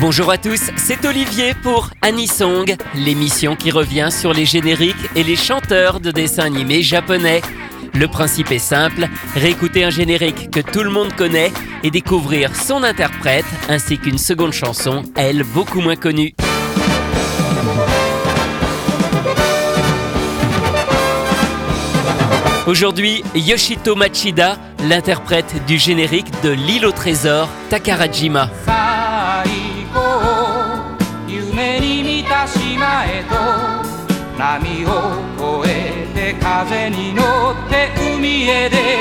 Bonjour à tous, c'est Olivier pour Anisong, l'émission qui revient sur les génériques et les chanteurs de dessins animés japonais. Le principe est simple, réécouter un générique que tout le monde connaît et découvrir son interprète ainsi qu'une seconde chanson, elle beaucoup moins connue. Aujourd'hui, Yoshito Machida, l'interprète du générique de L'île au trésor, Takarajima. 波を越えて風に乗って海へ出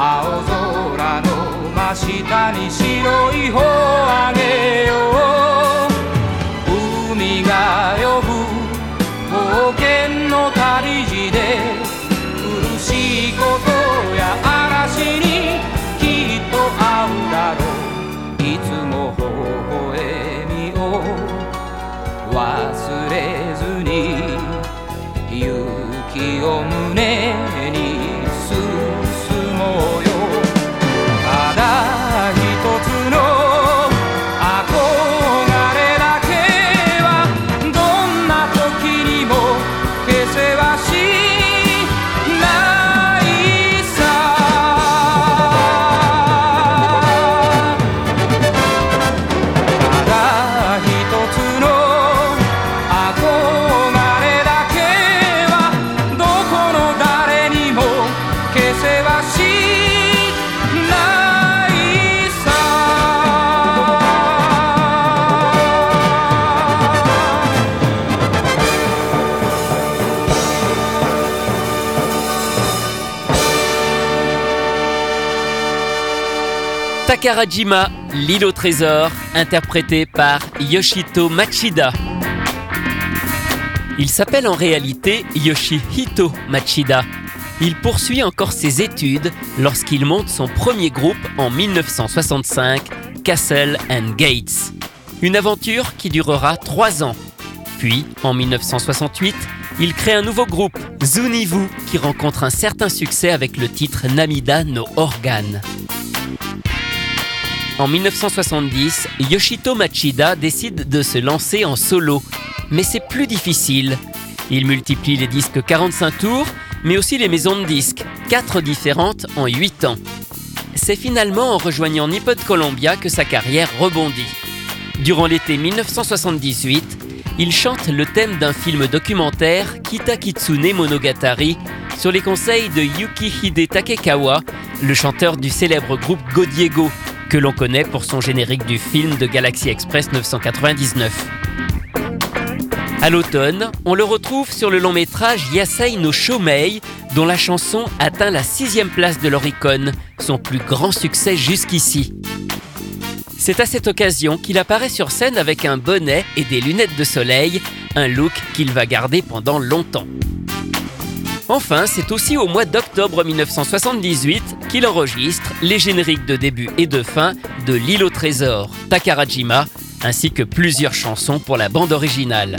青空の真下に白い帆あげよう。海が呼ぶ冒険の旅路で苦しいことや嵐にきっと会うだろう。いつも微笑みを忘れずに勇気を胸に Takarajima, L'île au trésor, interprété par Yoshito Machida. Il s'appelle en réalité Yoshihito Machida. Il poursuit encore ses études lorsqu'il monte son premier groupe en 1965, Castle and Gates. Une aventure qui durera trois ans. Puis, en 1968, il crée un nouveau groupe, Zunivu, qui rencontre un certain succès avec le titre Namida no Organ. En 1970, Yoshito Machida décide de se lancer en solo, mais c'est plus difficile. Il multiplie les disques 45 tours, mais aussi les maisons de disques, 4 différentes en 8 ans. C'est finalement en rejoignant Nippon Columbia que sa carrière rebondit. Durant l'été 1978, il chante le thème d'un film documentaire Kitakitsune Monogatari sur les conseils de Yukihide Takekawa, le chanteur du célèbre groupe Godiego, que l'on connaît pour son générique du film de Galaxy Express 999. À l'automne, on le retrouve sur le long métrage Yasei no Shomei, dont la chanson atteint la sixième place de l'Oricon, son plus grand succès jusqu'ici. C'est à cette occasion qu'il apparaît sur scène avec un bonnet et des lunettes de soleil, un look qu'il va garder pendant longtemps. Enfin, c'est aussi au mois d'octobre 1978 qu'il enregistre les génériques de début et de fin de L'île au trésor, Takarajima, ainsi que plusieurs chansons pour la bande originale.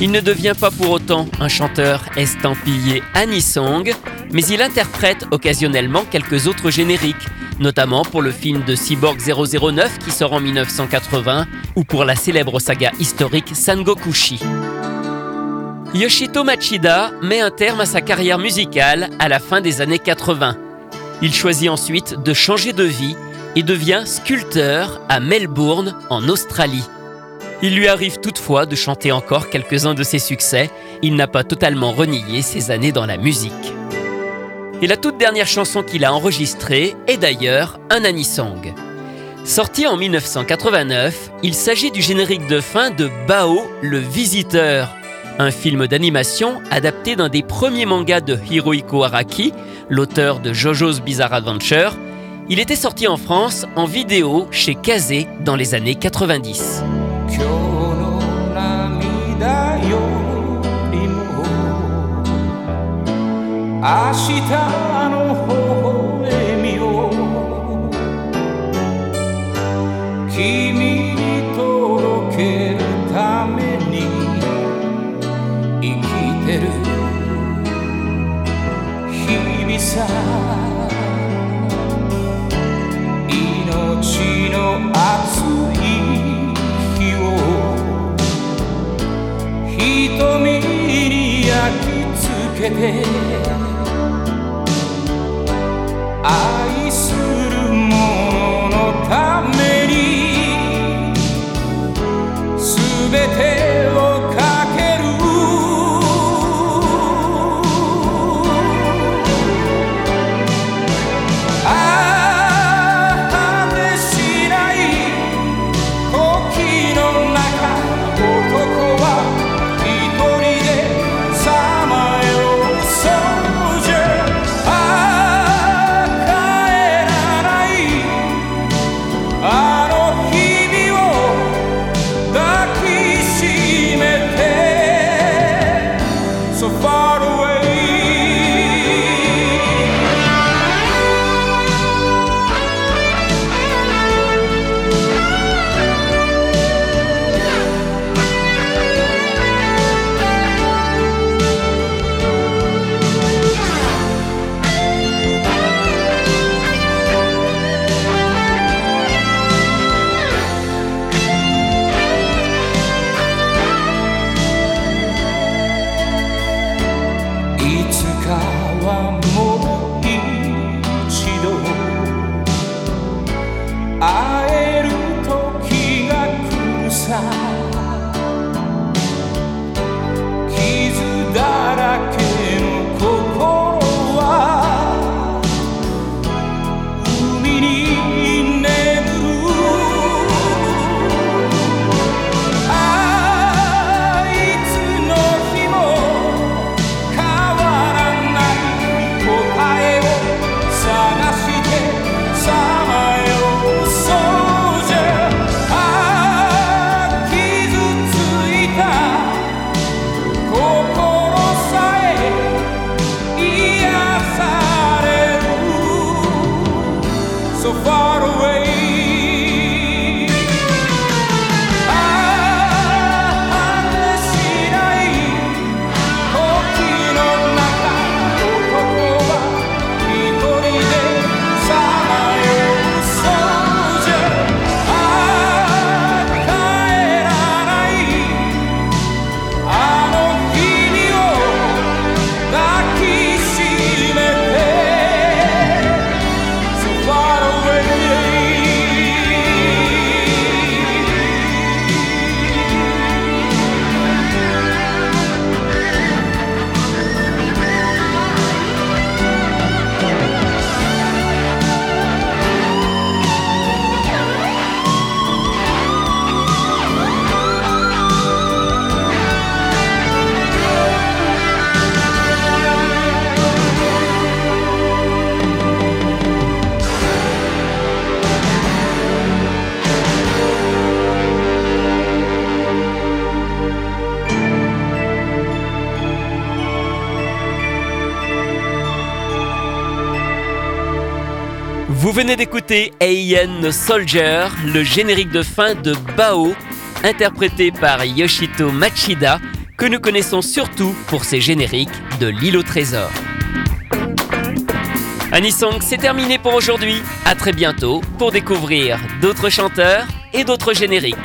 Il ne devient pas pour autant un chanteur estampillé Anisong, mais il interprète occasionnellement quelques autres génériques, notamment pour le film de Cyborg 009 qui sort en 1980 ou pour la célèbre saga historique Sangokushi. Yoshito Machida met un terme à sa carrière musicale à la fin des années 80. Il choisit ensuite de changer de vie et devient sculpteur à Melbourne, en Australie. Il lui arrive toutefois de chanter encore quelques-uns de ses succès. Il n'a pas totalement renié ses années dans la musique. Et la toute dernière chanson qu'il a enregistrée est d'ailleurs un anisong. Sorti en 1989, il s'agit du générique de fin de Bao le Visiteur, un film d'animation adapté d'un des premiers mangas de Hirohiko Araki, l'auteur de JoJo's Bizarre Adventure. Il était sorti en France en vidéo chez Kazé dans les années 90. さ命の熱い日を瞳に焼き付けて。愛 Vous venez d'écouter Ayan Soldier, le générique de fin de Bao, interprété par Yoshito Machida, que nous connaissons surtout pour ses génériques de L'île au trésor. Anisong, c'est terminé pour aujourd'hui. À très bientôt pour découvrir d'autres chanteurs et d'autres génériques.